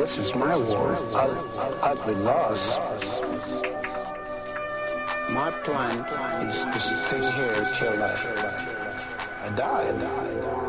this is my war. Be lost. My plan is to stay here till I, I die.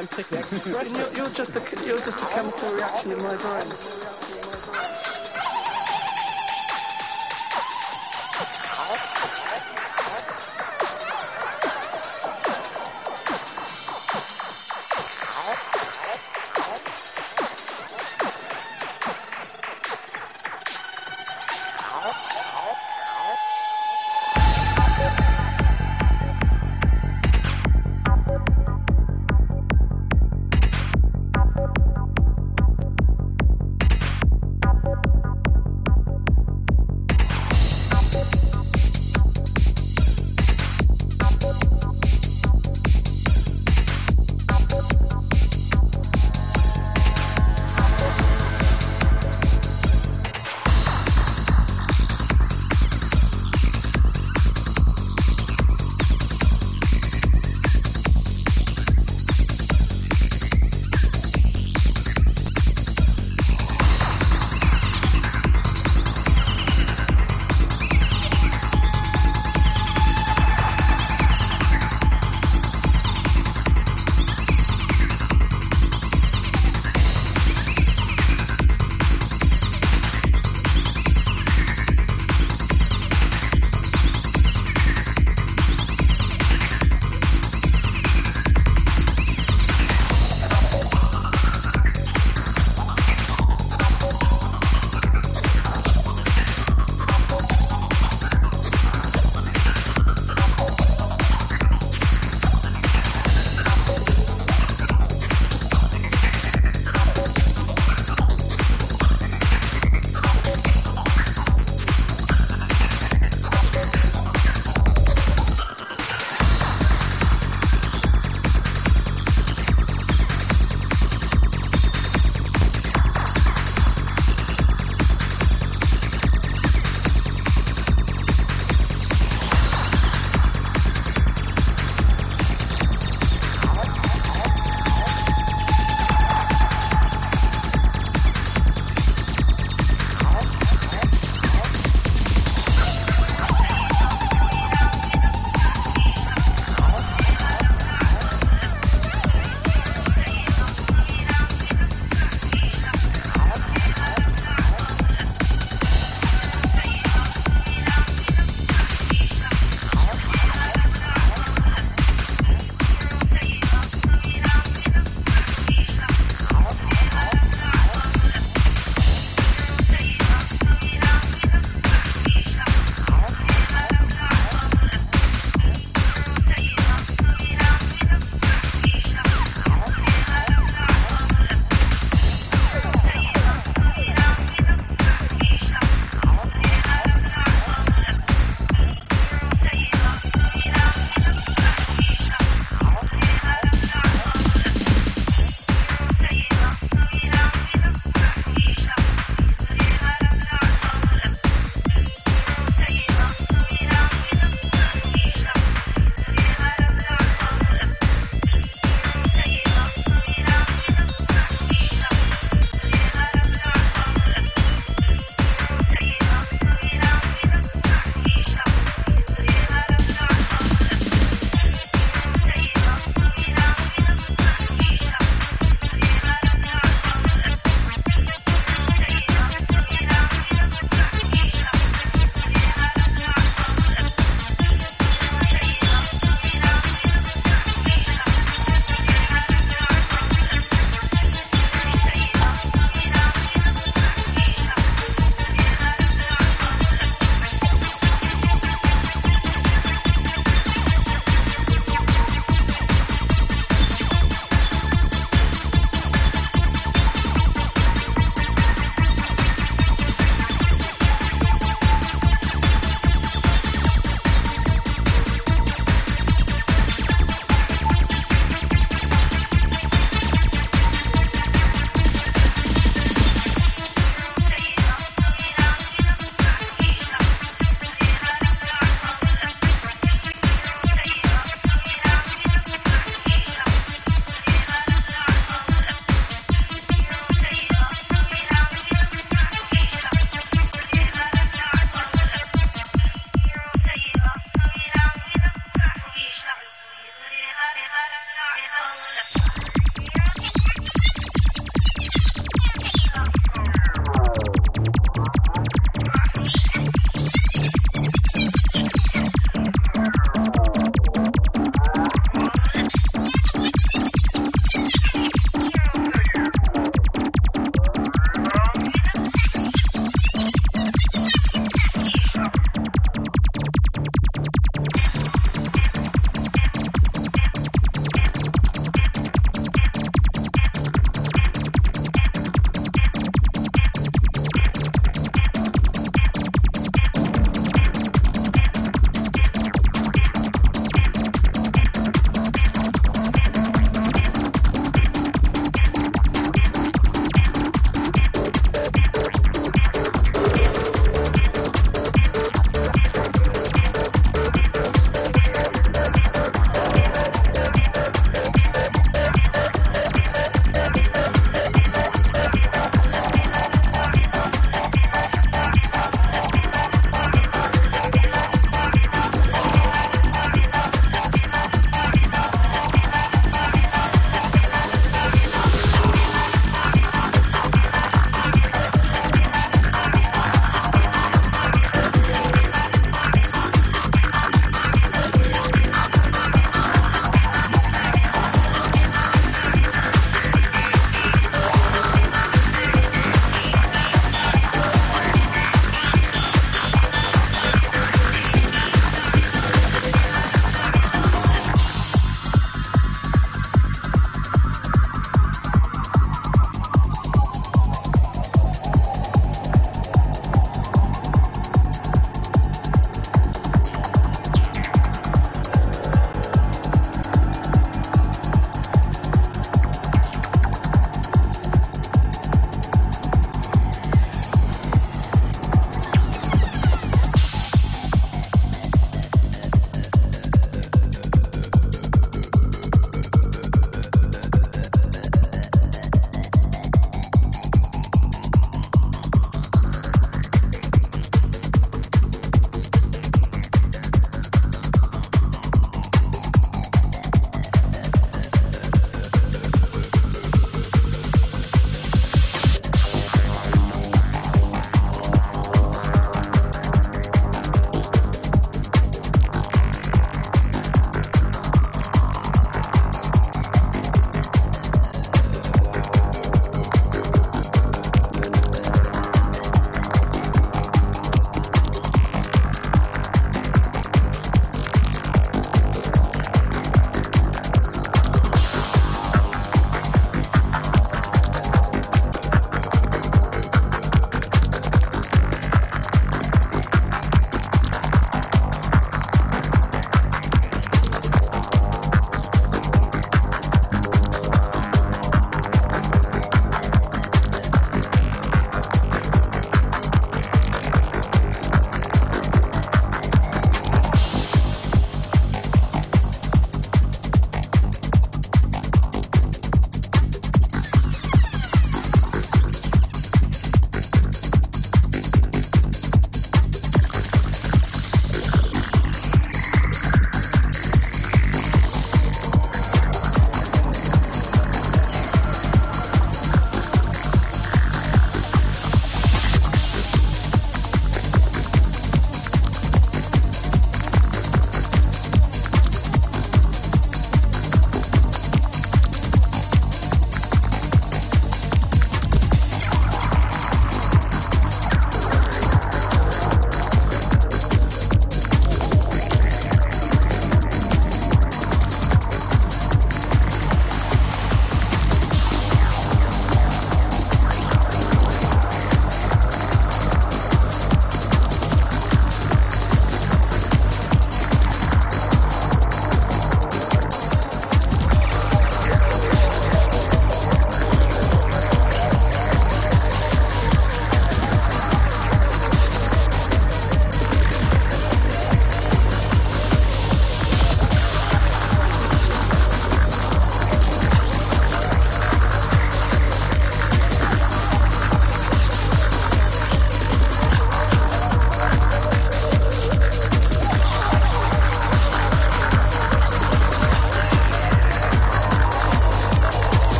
I die. and I'm ticking. Right, you're, you're just a you're just a chemical reaction in my brain.